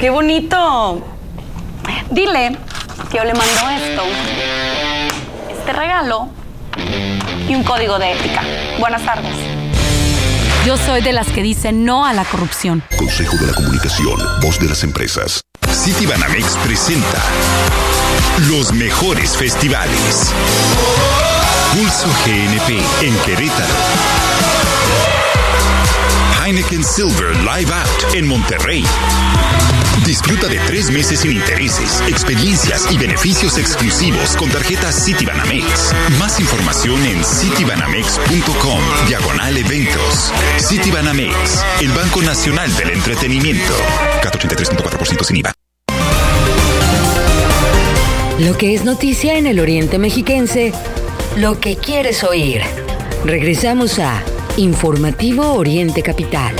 Speaker 15: ¡Qué bonito! Dile que yo le mando esto, este regalo y un código de ética. Buenas tardes.
Speaker 16: Yo soy de las que dicen no a la corrupción.
Speaker 9: Consejo de la Comunicación, voz de las empresas.
Speaker 17: City Banamex presenta los mejores festivales. Pulso GNP en Querétaro. Heineken Silver Live Out en Monterrey. Disfruta de tres meses sin intereses, experiencias y beneficios exclusivos con tarjetas Citibanamex. Más información en citibanamex.com, diagonal eventos. Citibanamex, el Banco Nacional del Entretenimiento. 483.4% sin IVA.
Speaker 6: Lo que es noticia en el Oriente Mexiquense, lo que quieres oír. Regresamos a Informativo Oriente Capital.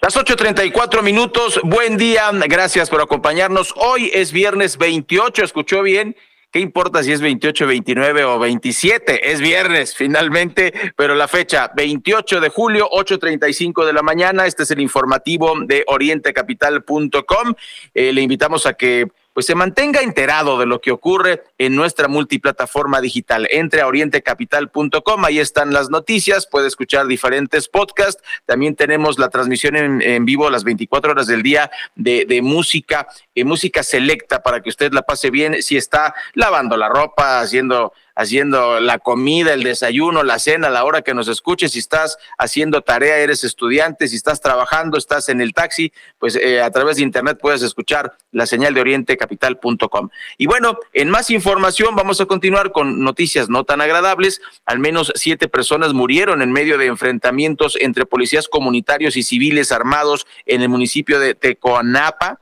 Speaker 4: Las 8.34 minutos, buen día, gracias por acompañarnos. Hoy es viernes 28, escuchó bien, ¿Qué importa si es 28, 29 o 27? Es viernes finalmente, pero la fecha 28 de julio, 8.35 de la mañana. Este es el informativo de orientecapital.com. Eh, le invitamos a que pues se mantenga enterado de lo que ocurre en nuestra multiplataforma digital. Entre a orientecapital.com, ahí están las noticias, puede escuchar diferentes podcasts. También tenemos la transmisión en, vivo las 24 horas del día de, de música, eh, música selecta para que usted la pase bien si está lavando la ropa, haciendo haciendo la comida, el desayuno, la cena, la hora que nos escuches, si estás haciendo tarea, eres estudiante, si estás trabajando, estás en el taxi, pues eh, a través de internet puedes escuchar la señal de orientecapital.com. Y bueno, en más información vamos a continuar con noticias no tan agradables. Al menos siete personas murieron en medio de enfrentamientos entre policías comunitarios y civiles armados en el municipio de Tecoanapa.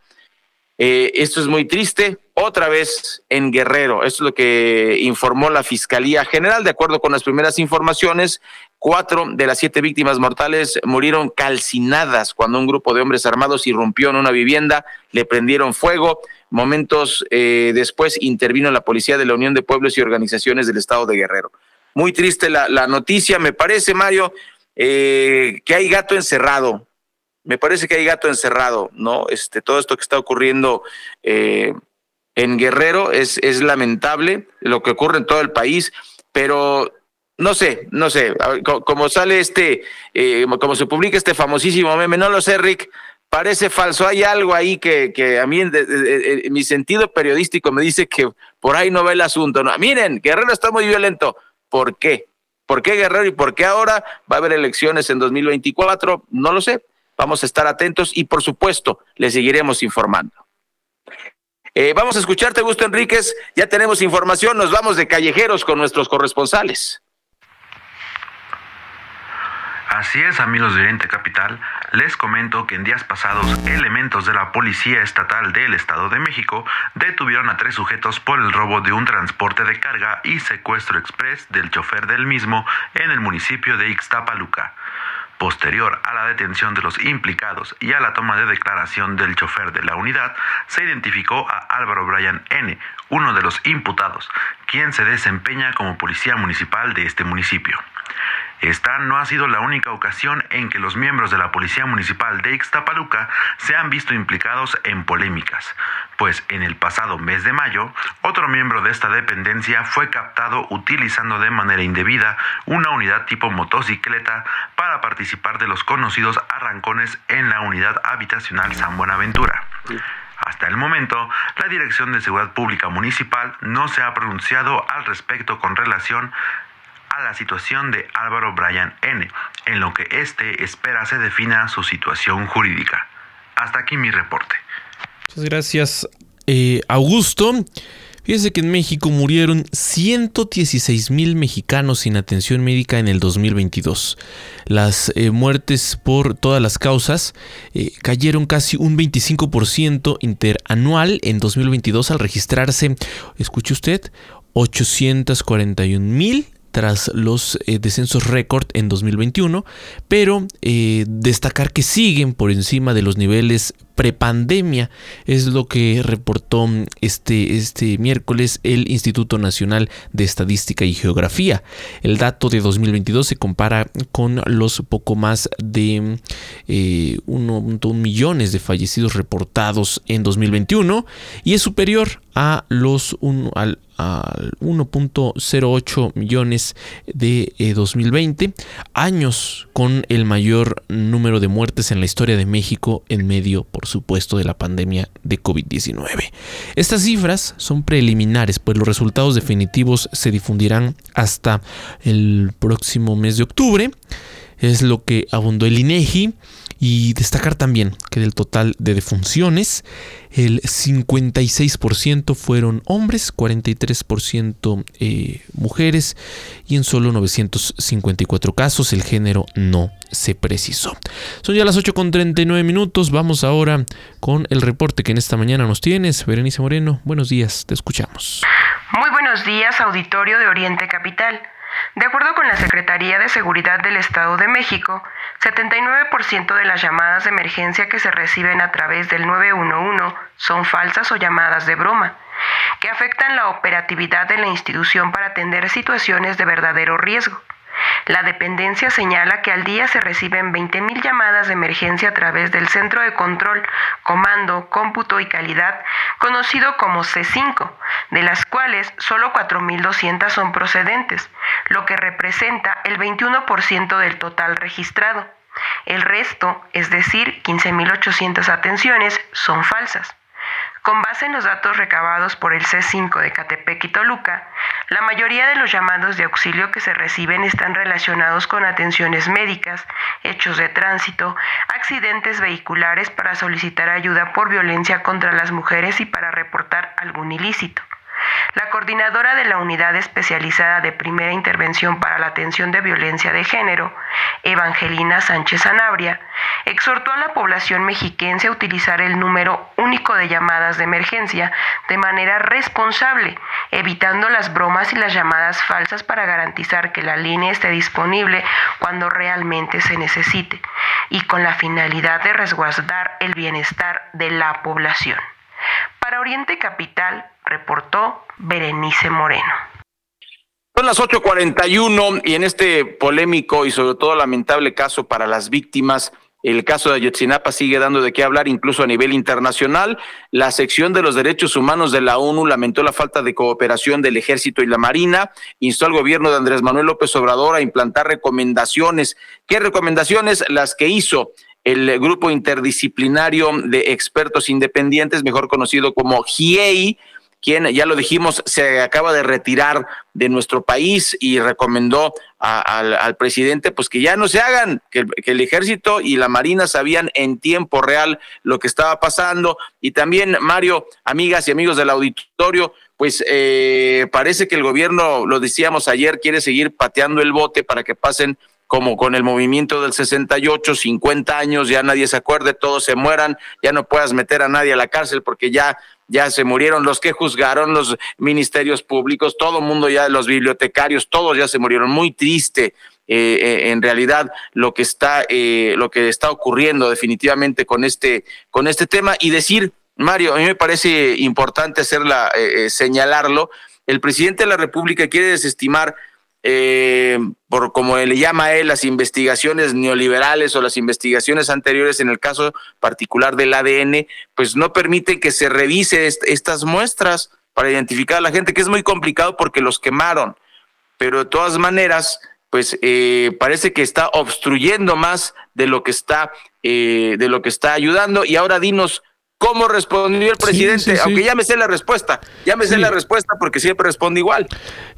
Speaker 4: Eh, esto es muy triste. Otra vez en Guerrero. Esto es lo que informó la Fiscalía General. De acuerdo con las primeras informaciones, cuatro de las siete víctimas mortales murieron calcinadas cuando un grupo de hombres armados irrumpió en una vivienda, le prendieron fuego. Momentos eh, después intervino la Policía de la Unión de Pueblos y Organizaciones del Estado de Guerrero. Muy triste la, noticia, me parece, Mario, eh, que hay gato encerrado me parece que hay gato encerrado, ¿no? Este, todo esto que está ocurriendo eh, en Guerrero es, es lamentable, lo que ocurre en todo el país, pero no sé, no sé, como sale este, eh, como se publica este famosísimo meme, no lo sé, Rick, parece falso, hay algo ahí que, que a mí en, mi sentido periodístico me dice que por ahí no va el asunto. No, miren, Guerrero está muy violento. ¿Por qué? ¿Por qué Guerrero y por qué ahora va a haber elecciones en 2024? No lo sé. Vamos a estar atentos y por supuesto le seguiremos informando. Eh, vamos a escucharte, Gusto Enríquez. Ya tenemos información, nos vamos de callejeros con nuestros corresponsales.
Speaker 18: Así es, amigos de Oriente Capital, les comento que en días pasados elementos de la Policía Estatal del Estado de México detuvieron a tres sujetos por el robo de un transporte de carga y secuestro express del chofer del mismo en el municipio de Ixtapaluca. Posterior a la detención de los implicados y a la toma de declaración del chofer de la unidad, se identificó a Álvaro Bryan N., uno de los imputados, quien se desempeña como policía municipal de este municipio. Esta no ha sido la única ocasión en que los miembros de la Policía Municipal de Ixtapaluca se han visto implicados en polémicas, pues en el pasado mes de mayo, otro miembro de esta dependencia fue captado utilizando de manera indebida una unidad tipo motocicleta para participar de los conocidos arrancones en la unidad habitacional San Buenaventura. Hasta el momento, la Dirección de Seguridad Pública Municipal no se ha pronunciado al respecto con relación la situación de Álvaro Bryan N., en lo que éste espera se defina su situación jurídica. Hasta aquí mi reporte.
Speaker 5: Muchas gracias, eh, Augusto. Fíjese que en México murieron 116 mil mexicanos sin atención médica en el 2022. Las eh, muertes por todas las causas eh, cayeron casi un 25% interanual en 2022 al registrarse, escuche usted, 841 mil tras los eh, descensos récord en 2021, pero eh, destacar que siguen por encima de los niveles prepandemia, es lo que reportó este, este miércoles el Instituto Nacional de Estadística y Geografía. El dato de 2022 se compara con los poco más de eh, 1.1 millones de fallecidos reportados en 2021 y es superior a los al, 1.08 millones de 2020, eh, años con el mayor número de muertes en la historia de México en medio, por supuesto, de la pandemia de COVID-19. Estas cifras son preliminares, pues los resultados definitivos se difundirán hasta el próximo mes de octubre. Es lo que abundó el INEGI. Y destacar también que del total de defunciones, el 56% fueron hombres, 43% eh, mujeres y en solo 954 casos el género no se precisó. Son ya las 8 con 39 minutos. Vamos ahora con el reporte que en esta mañana nos tienes. Berenice Moreno, buenos días, te escuchamos.
Speaker 19: Muy buenos días, auditorio de Oriente Capital. De acuerdo con la Secretaría de Seguridad del Estado de México, 79% de las llamadas de emergencia que se reciben a través del 911 son falsas o llamadas de broma, que afectan la operatividad de la institución para atender situaciones de verdadero riesgo. La dependencia señala que al día se reciben 20.000 llamadas de emergencia a través del Centro de Control, Comando, Cómputo y Calidad, conocido como C5, de las cuales solo 4.200 son procedentes, lo que representa el 21% del total registrado. El resto, es decir, 15.800 atenciones, son falsas. Con base en los datos recabados por el C5 de Catepec y Toluca, la mayoría de los llamados de auxilio que se reciben están relacionados con atenciones médicas, hechos de tránsito, accidentes vehiculares para solicitar ayuda por violencia contra las mujeres y para reportar algún ilícito. La coordinadora de la Unidad Especializada de Primera Intervención para la Atención de Violencia de Género, Evangelina Sánchez Sanabria, exhortó a la población mexiquense a utilizar el número único de llamadas de emergencia de manera responsable, evitando las bromas y las llamadas falsas para garantizar que la línea esté disponible cuando realmente se necesite y con la finalidad de resguardar el bienestar de la población. Para Oriente Capital, reportó Berenice Moreno.
Speaker 4: Son las 8:41 y en este polémico y sobre todo lamentable caso para las víctimas, el caso de Ayotzinapa sigue dando de qué hablar incluso a nivel internacional. La sección de los derechos humanos de la ONU lamentó la falta de cooperación del ejército y la marina, instó al gobierno de Andrés Manuel López Obrador a implantar recomendaciones. ¿Qué recomendaciones? Las que hizo el grupo interdisciplinario de expertos independientes, mejor conocido como GIEI, quien, ya lo dijimos, se acaba de retirar de nuestro país y recomendó al, presidente pues que ya no se hagan, que, el ejército y la marina sabían en tiempo real lo que estaba pasando. Y también, Mario, amigas y amigos del auditorio, pues eh, parece que el gobierno, lo decíamos ayer, quiere seguir pateando el bote para que pasen como con el movimiento del 68, 50 años, ya nadie se acuerde, todos se mueran, ya no puedas meter a nadie a la cárcel porque ya ya se murieron los que juzgaron, los ministerios públicos, todo el mundo ya, los bibliotecarios, todos ya se murieron. Muy triste. Eh, eh, en realidad lo que está eh, lo que está ocurriendo definitivamente con este con este tema y decir Mario a mí me parece importante hacerla señalarlo el presidente de la República quiere desestimar eh, por como le llama él, las investigaciones neoliberales o las investigaciones anteriores en el caso particular del ADN, pues no permiten que se revise estas muestras para identificar a la gente, que es muy complicado porque los quemaron. Pero de todas maneras, pues eh, parece que está obstruyendo más de lo que está, eh, de lo que está ayudando. Y ahora dinos, cómo respondió el presidente, aunque ya me sé la respuesta, ya me sé la respuesta porque siempre responde igual.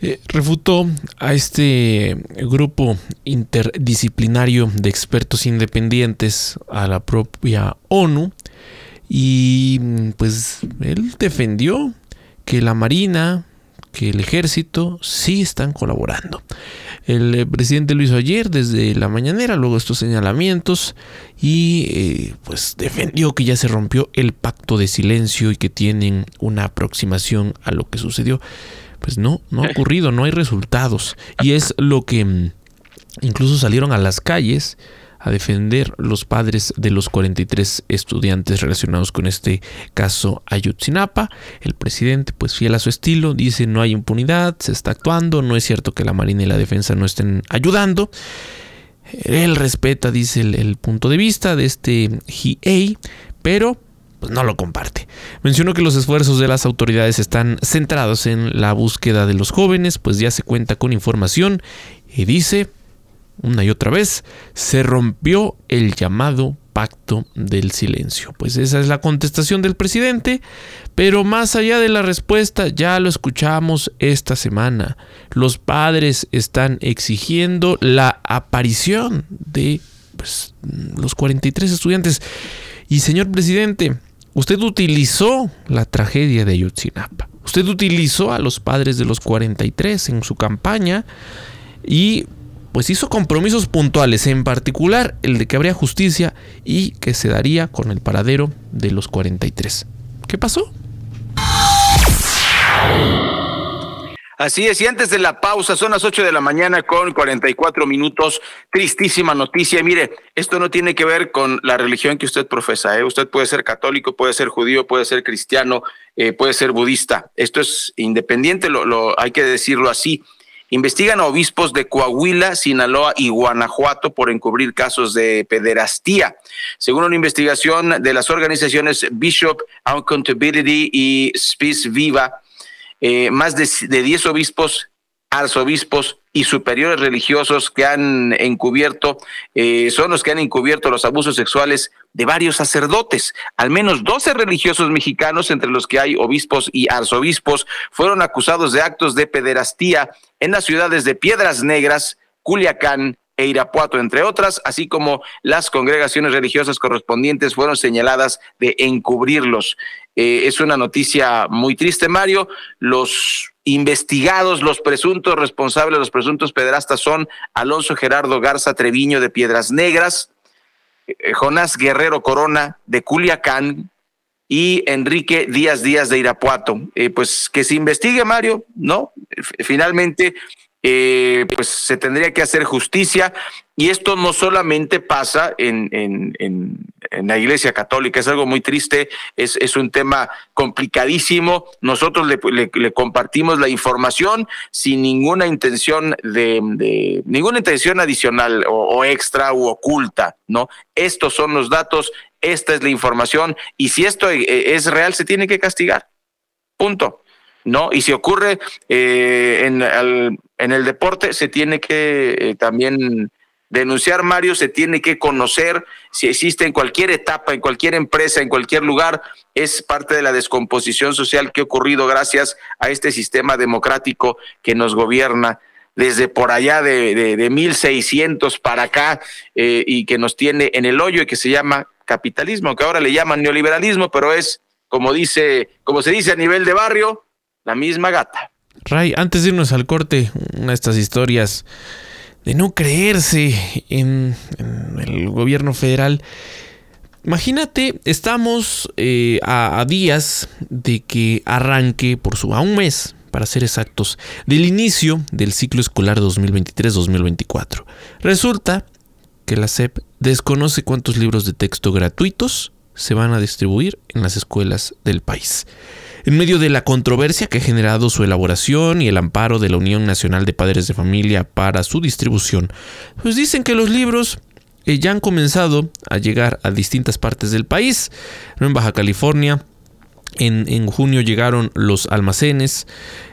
Speaker 5: Eh, refutó a este grupo interdisciplinario de expertos independientes, a la propia ONU, y pues él defendió que la Marina, que el ejército sí están colaborando. El eh, presidente lo hizo ayer desde la mañanera, luego estos señalamientos y eh, pues defendió que ya se rompió el pacto de silencio y que tienen una aproximación a lo que sucedió. Pues no, no ha ocurrido, no hay resultados y es lo que mm, incluso salieron a las calles a defender los padres de los 43 estudiantes relacionados con este caso Ayutzinapa. El presidente, pues fiel a su estilo, dice no hay impunidad, se está actuando, no es cierto que la Marina y la Defensa no estén ayudando. Él respeta, dice, el, punto de vista de este GA, pero pues no lo comparte. Mencionó que los esfuerzos de las autoridades están centrados en la búsqueda de los jóvenes, pues ya se cuenta con información y dice, una y otra vez, se rompió el llamado pacto del silencio. Pues esa es la contestación del presidente, pero más allá de la respuesta, ya lo escuchamos esta semana. Los padres están exigiendo la aparición de pues, los 43 estudiantes. Y señor presidente, usted utilizó la tragedia de Ayotzinapa. Usted utilizó a los padres de los 43 en su campaña y pues hizo compromisos puntuales, en particular el de que habría justicia y que se daría con el paradero de los 43. ¿Qué pasó?
Speaker 4: Así es, y antes de la pausa, son las 8 de la mañana con 44 minutos. Tristísima noticia. Mire, esto no tiene que ver con la religión que usted profesa. ¿eh? Usted puede ser católico, puede ser judío, puede ser cristiano, eh, puede ser budista. Esto es independiente, lo, lo, hay que decirlo así. Investigan a obispos de Coahuila, Sinaloa y Guanajuato por encubrir casos de pederastía. Según una investigación de las organizaciones Bishop Accountability y Peace Viva, eh, más de, de 10 obispos, arzobispos y superiores religiosos que han encubierto, eh, son los que han encubierto los abusos sexuales de varios sacerdotes. Al menos 12 religiosos mexicanos, entre los que hay obispos y arzobispos, fueron acusados de actos de pederastía en las ciudades de Piedras Negras, Culiacán e Irapuato, entre otras, así como las congregaciones religiosas correspondientes fueron señaladas de encubrirlos. Eh, es una noticia muy triste, Mario. Los investigados, los presuntos responsables, los presuntos pederastas son Alonso Gerardo Garza Treviño de Piedras Negras, eh, Jonás Guerrero Corona de Culiacán y Enrique Díaz Díaz de Irapuato. Eh, pues que se investigue, Mario, ¿no? Finalmente eh, pues se tendría que hacer justicia y esto no solamente pasa en, en, en, la Iglesia Católica, es algo muy triste, es, es un tema complicadísimo. Nosotros le, compartimos la información sin ninguna intención de, ninguna intención adicional o, o, extra u oculta, ¿no? Estos son los datos, esta es la información y si esto eh, es real se tiene que castigar. Punto. ¿no? Y si ocurre eh, en, al, en, el deporte, se tiene que eh, también denunciar, Mario, se tiene que conocer si existe en cualquier etapa, en cualquier empresa, en cualquier lugar, es parte de la descomposición social que ha ocurrido gracias a este sistema democrático que nos gobierna desde por allá de, de, de 1600 para acá eh, y que nos tiene en el hoyo y que se llama capitalismo, que ahora le llaman neoliberalismo, pero es como dice, como se dice a nivel de barrio, la misma gata.
Speaker 5: Ray, antes de irnos al corte, una de estas historias de no creerse en, el gobierno federal. Imagínate, estamos eh, a, a, días de que arranque, por su a un mes, para ser exactos, del inicio del ciclo escolar 2023-2024. Resulta que la SEP desconoce cuántos libros de texto gratuitos se van a distribuir en las escuelas del país. En medio de la controversia que ha generado su elaboración y el amparo de la Unión Nacional de Padres de Familia para su distribución, pues dicen que los libros eh, ya han comenzado a llegar a distintas partes del país. En Baja California, en, en, junio llegaron los almacenes,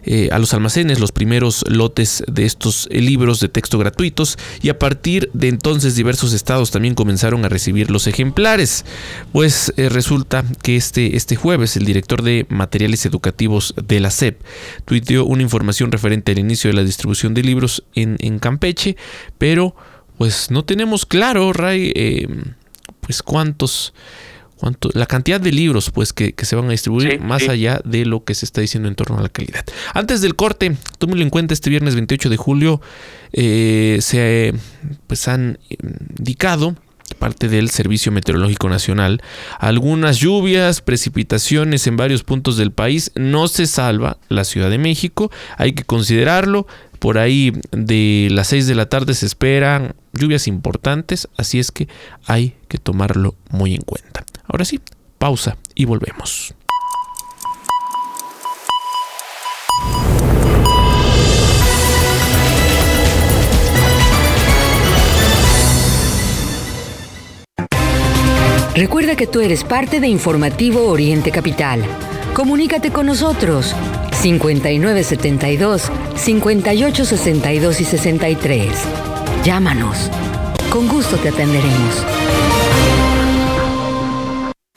Speaker 5: eh, a los almacenes los primeros lotes de estos libros de texto gratuitos y a partir de entonces diversos estados también comenzaron a recibir los ejemplares. Pues eh, resulta que este, este jueves el director de materiales educativos de la SEP tuiteó una información referente al inicio de la distribución de libros en, en Campeche, pero pues no tenemos claro, Ray, eh, pues cuántos cuánto, la cantidad de libros pues que, que se van a distribuir sí, más sí. allá de lo que se está diciendo en torno a la calidad. Antes del corte, tómelo en cuenta, este viernes 28 de julio eh, se pues han indicado parte del Servicio Meteorológico Nacional. Algunas lluvias, precipitaciones en varios puntos del país. No se salva la Ciudad de México. Hay que considerarlo. Por ahí de las 6 de la tarde se esperan lluvias importantes. Así es que hay que tomarlo muy en cuenta. Ahora sí, pausa y volvemos.
Speaker 6: Recuerda que tú eres parte de Informativo Oriente Capital. Comunícate con nosotros 5972 5862 y 63. Llámanos. Con gusto te atenderemos.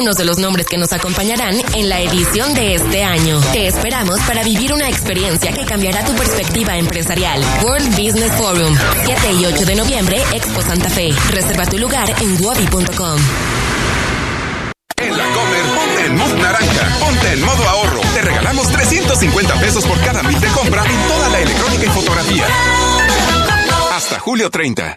Speaker 7: de los nombres que nos acompañarán en la edición de este año. Te esperamos para vivir una experiencia que cambiará tu perspectiva empresarial. World Business Forum, 7 y 8 de noviembre, Expo Santa Fe. Reserva tu lugar en wabi.com.
Speaker 20: En la Comer, ponte en mood naranja, ponte en modo ahorro. Te regalamos 350 pesos por cada mil de compra en toda la electrónica y fotografía. Hasta julio 30.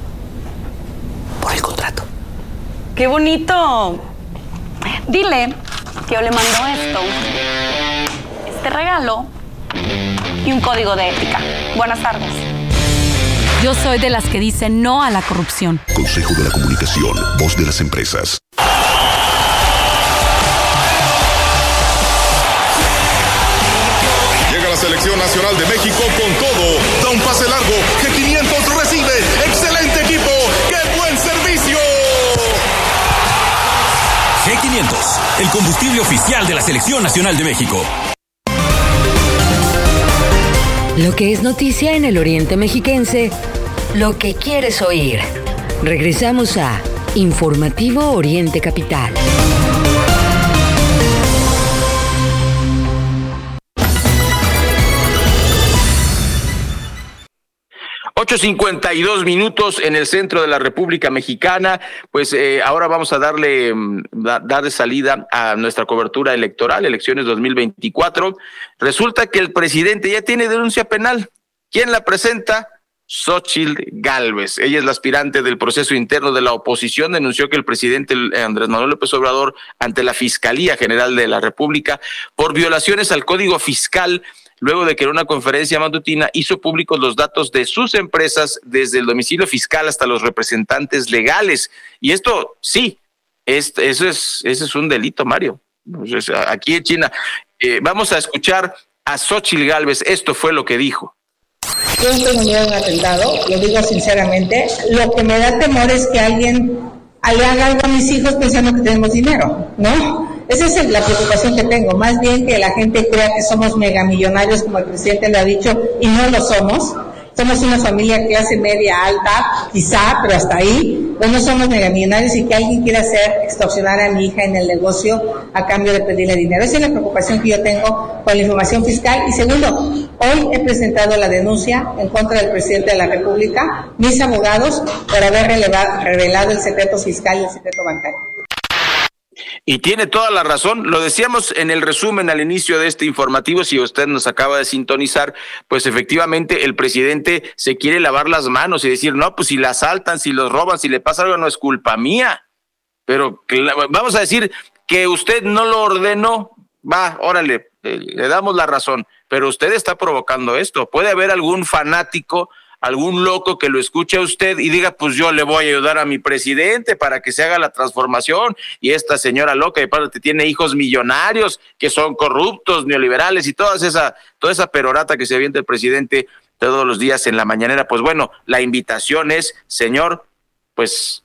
Speaker 15: ¡Qué bonito! Dile que yo le mando esto, este regalo y un código de ética. Buenas tardes.
Speaker 16: Yo soy de las que dicen no a la corrupción.
Speaker 9: Consejo de la Comunicación, voz de las empresas.
Speaker 21: Llega la selección nacional de México con todo. Da un pase largo. G500,
Speaker 22: el combustible oficial de la Selección Nacional de México.
Speaker 6: Lo que es noticia en el Oriente Mexiquense, lo que quieres oír. Regresamos a Informativo Oriente Capital.
Speaker 4: 8.52 minutos en el centro de la República Mexicana. Pues eh, ahora vamos a darle, mm, da- darle salida a nuestra cobertura electoral, elecciones 2024. Resulta que el presidente ya tiene denuncia penal. ¿Quién la presenta? Xochitl Galvez. Ella es la aspirante del proceso interno de la oposición. Denunció que el presidente eh, Andrés Manuel López Obrador ante la Fiscalía General de la República por violaciones al Código Fiscal luego de que en una conferencia matutina hizo públicos los datos de sus empresas desde el domicilio fiscal hasta los representantes legales. Y esto sí, es, eso es, ese es un delito, Mario. Pues, es- aquí en China. Eh, vamos a escuchar a Xochitl Galvez. Esto fue lo que dijo.
Speaker 23: Yo tengo miedo un atentado, lo digo sinceramente. Lo que me da temor es que alguien le haga algo a mis hijos pensando que tenemos dinero, ¿no? Esa es la preocupación que tengo. Más bien que la gente crea que somos megamillonarios, como el presidente le ha dicho, y no lo somos. Somos una familia clase media alta, quizá, pero hasta ahí. Pues no somos megamillonarios y que alguien quiera hacer extorsionar a mi hija en el negocio a cambio de pedirle dinero. Esa es la preocupación que yo tengo con la información fiscal. Y segundo, hoy he presentado la denuncia en contra del presidente de la República, mis abogados, por haber revelado el secreto fiscal y el secreto bancario.
Speaker 4: Y tiene toda la razón. Lo decíamos en el resumen al inicio de este informativo. Si usted nos acaba de sintonizar, pues efectivamente el presidente se quiere lavar las manos y decir, no, pues si la asaltan, si los roban, si le pasa algo, no es culpa mía. Pero vamos a decir que usted no lo ordenó. Va, órale, eh, le damos la razón. Pero usted está provocando esto. Puede haber algún fanático algún loco que lo escuche a usted y diga, pues yo le voy a ayudar a mi presidente para que se haga la transformación y esta señora loca de parte tiene hijos millonarios que son corruptos, neoliberales y toda esa, toda esa perorata que se avienta el presidente todos los días en la mañanera. Pues bueno, la invitación es, señor, pues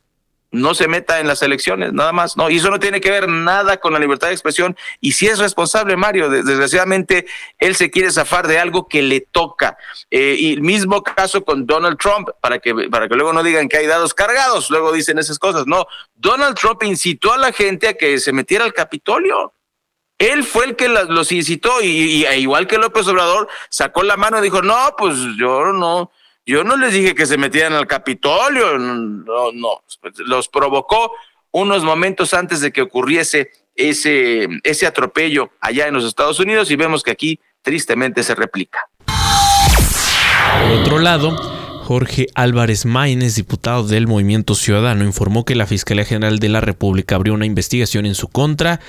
Speaker 4: no se meta en las elecciones, nada más, no, y eso no tiene que ver nada con la libertad de expresión, y si es responsable Mario, des- desgraciadamente él se quiere zafar de algo que le toca, Eh, y el mismo caso con Donald Trump, para que, para que luego no digan que hay dados cargados, luego dicen esas cosas, no, Donald Trump incitó a la gente a que se metiera al Capitolio, él fue el que los incitó y, y- e igual que López Obrador sacó la mano y dijo, no, pues yo no, yo no les dije que se metieran al Capitolio, no, no, los provocó unos momentos antes de que ocurriese ese, ese atropello allá en los Estados Unidos y vemos que aquí tristemente se replica.
Speaker 5: Por otro lado, Jorge Álvarez Maínez, diputado del Movimiento Ciudadano, informó que la Fiscalía General de la República abrió una investigación en su contra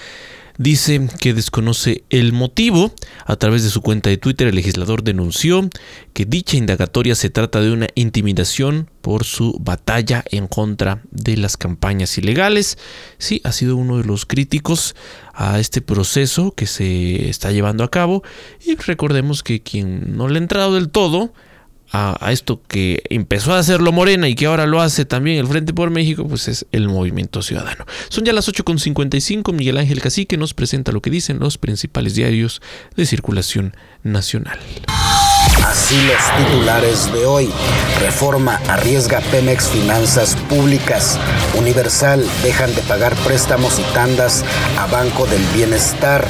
Speaker 5: dice que desconoce el motivo. A través de su cuenta de Twitter, el legislador denunció que dicha indagatoria se trata de una intimidación por su batalla en contra de las campañas ilegales. Sí, ha sido uno de los críticos a este proceso que se está llevando a cabo. Y recordemos que quien no le ha entrado del todo a, esto que empezó a hacerlo Morena y que ahora lo hace también el Frente por México, pues es el Movimiento Ciudadano. Son ya las 8.55, Miguel Ángel Cacique nos presenta lo que dicen los principales diarios de circulación nacional.
Speaker 24: Así los titulares de hoy. Reforma arriesga Pemex Finanzas Públicas. Universal dejan de pagar préstamos y tandas a Banco del Bienestar.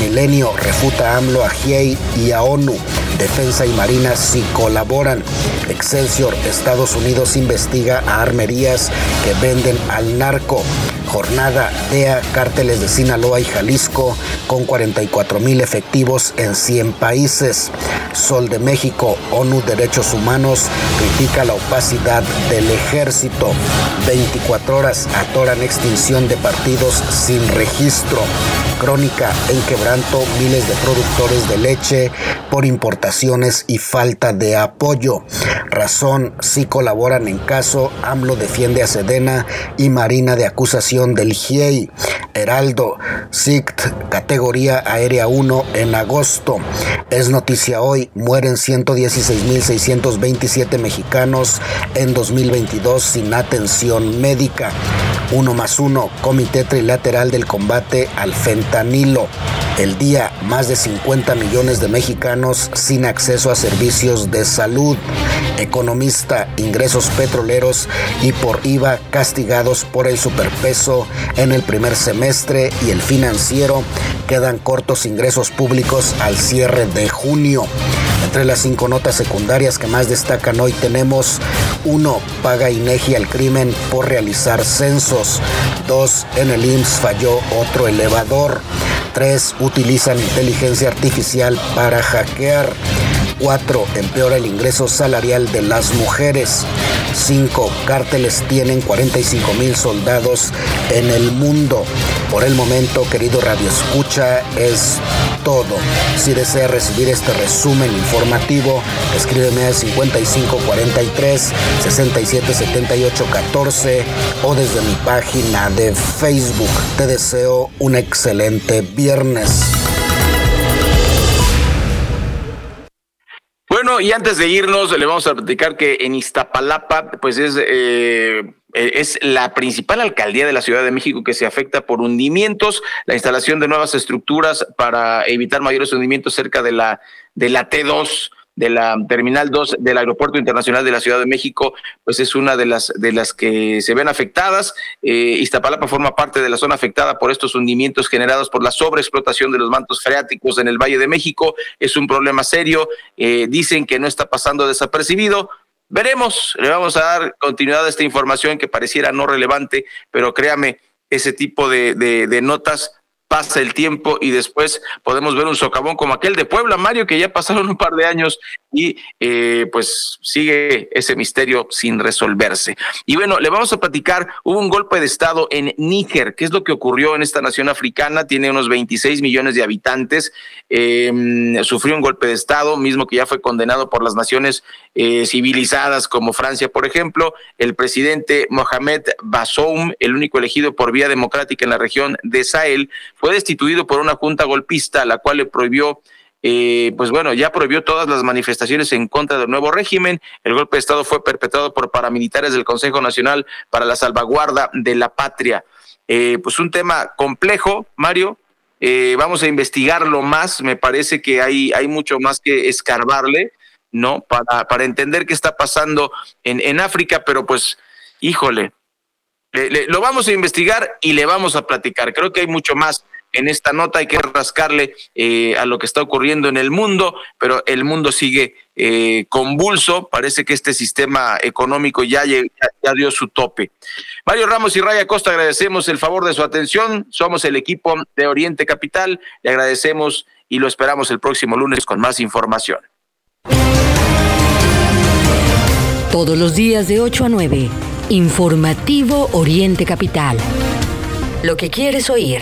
Speaker 24: Milenio refuta AMLO a GIEI y a ONU. Defensa y Marina sí colaboran. Excelsior, Estados Unidos investiga a armerías que venden al narco. Jornada DEA, cárteles de Sinaloa y Jalisco con 44 mil efectivos en 100 países. Sol de México, ONU Derechos Humanos critica la opacidad del ejército. 24 horas atoran extinción de partidos sin registro. Crónica en quebranto miles de productores de leche por importaciones y falta de apoyo. Razón si colaboran en caso, AMLO defiende a Sedena y Marina de acusación del GIEI. Heraldo, SICT, categoría aérea 1 en agosto. Es noticia hoy, mueren 116.627 mexicanos en 2022 sin atención médica. Uno más uno, Comité Trilateral del Combate al Fentanilo. El día, más de 50 millones de mexicanos sin acceso a servicios de salud. Economista, ingresos petroleros y por IVA castigados por el superpeso en el primer semestre y el financiero quedan cortos ingresos públicos al cierre de junio. Entre las cinco notas secundarias que más destacan hoy tenemos 1. Paga INEGI al crimen por realizar censos. 2. En el IMSS falló otro elevador. 3. Utilizan inteligencia artificial para hackear. 4. Empeora el ingreso salarial de las mujeres. 5. Cárteles tienen 45 mil soldados en el mundo. Por el momento, querido Radio Escucha, es todo. Si desea recibir este resumen informativo, escríbeme al 5543 677814 o desde mi página de Facebook. Te deseo un excelente viernes.
Speaker 4: Bueno, y antes de irnos, le vamos a platicar que en Iztapalapa, pues es, eh, es la principal alcaldía de la Ciudad de México que se afecta por hundimientos, la instalación de nuevas estructuras para evitar mayores hundimientos cerca de la, de la T2 de la Terminal 2 del Aeropuerto Internacional de la Ciudad de México, pues es una de las, de las que se ven afectadas. Eh, Iztapalapa forma parte de la zona afectada por estos hundimientos generados por la sobreexplotación de los mantos freáticos en el Valle de México. Es un problema serio. Eh, dicen que no está pasando desapercibido. Veremos, le vamos a dar continuidad a esta información que pareciera no relevante, pero créame, ese tipo de, de, de notas pasa el tiempo y después podemos ver un socavón como aquel de Puebla, Mario, que ya pasaron un par de años y eh, pues sigue ese misterio sin resolverse. Y bueno, le vamos a platicar, hubo un golpe de Estado en Níger, ¿qué es lo que ocurrió en esta nación africana? Tiene unos 26 millones de habitantes, eh, sufrió un golpe de Estado, mismo que ya fue condenado por las naciones eh, civilizadas como Francia, por ejemplo. El presidente Mohamed Bazoum, el único elegido por vía democrática en la región de Sahel, fue destituido por una junta golpista, la cual le prohibió eh, pues bueno, ya prohibió todas las manifestaciones en contra del nuevo régimen. El golpe de Estado fue perpetrado por paramilitares del Consejo Nacional para la Salvaguarda de la Patria. Eh, pues un tema complejo, Mario. Eh, vamos a investigarlo más. Me parece que hay, hay mucho más que escarbarle, ¿no? Para, para entender qué está pasando en, en África, pero pues, híjole, lo vamos a investigar y le vamos a platicar. Creo que hay mucho más en esta nota, hay que rascarle eh, a lo que está ocurriendo en el mundo, pero el mundo sigue eh, convulso, parece que este sistema económico ya, ya, ya dio su tope. Mario Ramos y Raya Costa, agradecemos el favor de su atención, somos el equipo de Oriente Capital, le agradecemos y lo esperamos el próximo lunes con más información.
Speaker 6: Todos los días de 8 a 9. Informativo Oriente Capital. Lo que quieres oír.